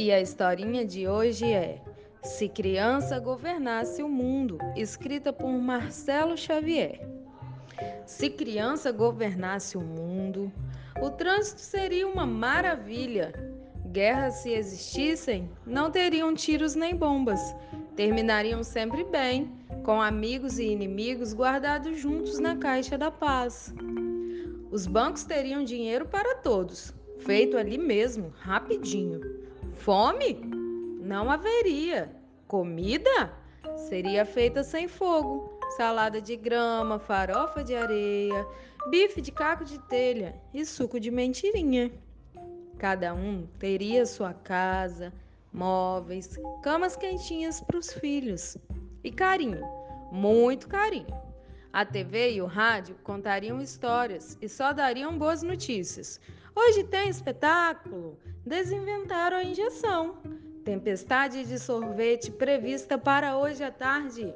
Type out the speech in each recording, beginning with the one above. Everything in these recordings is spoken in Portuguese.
E a historinha de hoje é Se Criança Governasse o Mundo, escrita por Marcelo Xavier. Se criança governasse o mundo, o trânsito seria uma maravilha. Guerras, se existissem, não teriam tiros nem bombas. Terminariam sempre bem, com amigos e inimigos guardados juntos na caixa da paz. Os bancos teriam dinheiro para todos, feito ali mesmo, rapidinho. Fome? Não haveria. Comida? Seria feita sem fogo. Salada de grama, farofa de areia, bife de caco de telha e suco de mentirinha. Cada um teria sua casa, móveis, camas quentinhas para os filhos e carinho, muito carinho. A TV e o rádio contariam histórias e só dariam boas notícias. Hoje tem espetáculo, desinventaram a injeção. Tempestade de sorvete prevista para hoje à tarde.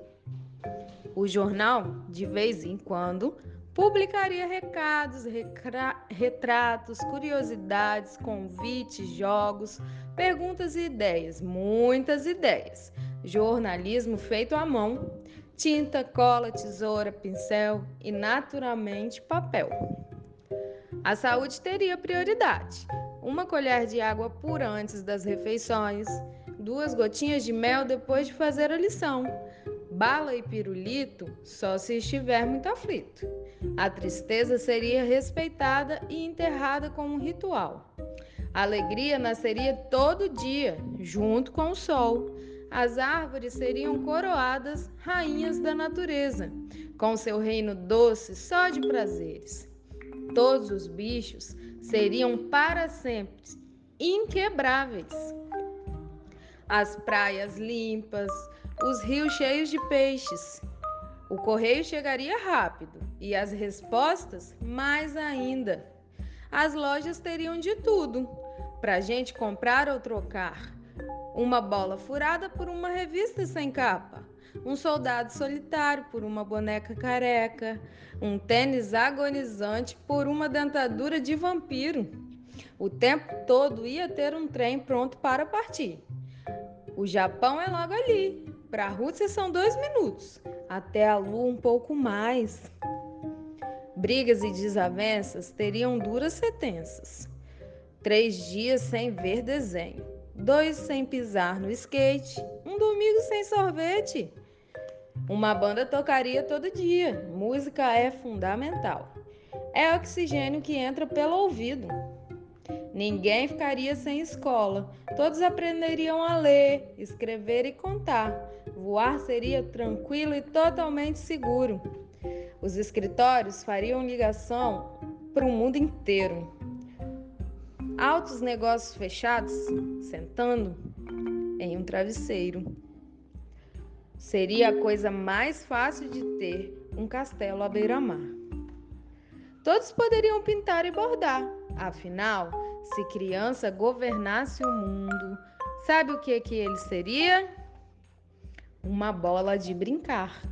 O jornal, de vez em quando, publicaria recados, retratos, curiosidades, convites, jogos, perguntas e ideias, muitas ideias. Jornalismo feito à mão, tinta, cola, tesoura, pincel e, naturalmente, papel. A saúde teria prioridade. Uma colher de água pura antes das refeições, duas gotinhas de mel depois de fazer a lição. Bala e pirulito só se estiver muito aflito. A tristeza seria respeitada e enterrada como um ritual. A alegria nasceria todo dia, junto com o sol as árvores seriam coroadas rainhas da natureza, com seu reino doce só de prazeres. Todos os bichos seriam para sempre inquebráveis. As praias limpas, os rios cheios de peixes. O correio chegaria rápido e as respostas mais ainda. As lojas teriam de tudo para gente comprar ou trocar uma bola furada por uma revista sem capa, um soldado solitário por uma boneca careca, um tênis agonizante por uma dentadura de vampiro. O tempo todo ia ter um trem pronto para partir. O Japão é logo ali. Para a Rússia são dois minutos. Até a Lua um pouco mais. Brigas e desavenças teriam duras sentenças. Três dias sem ver desenho dois sem pisar no skate, um domingo sem sorvete. Uma banda tocaria todo dia. Música é fundamental. É oxigênio que entra pelo ouvido. Ninguém ficaria sem escola. Todos aprenderiam a ler, escrever e contar. Voar seria tranquilo e totalmente seguro. Os escritórios fariam ligação para o mundo inteiro altos negócios fechados, sentando em um travesseiro. Seria a coisa mais fácil de ter um castelo à beira-mar. Todos poderiam pintar e bordar, afinal, se criança governasse o mundo, sabe o que que ele seria? Uma bola de brincar.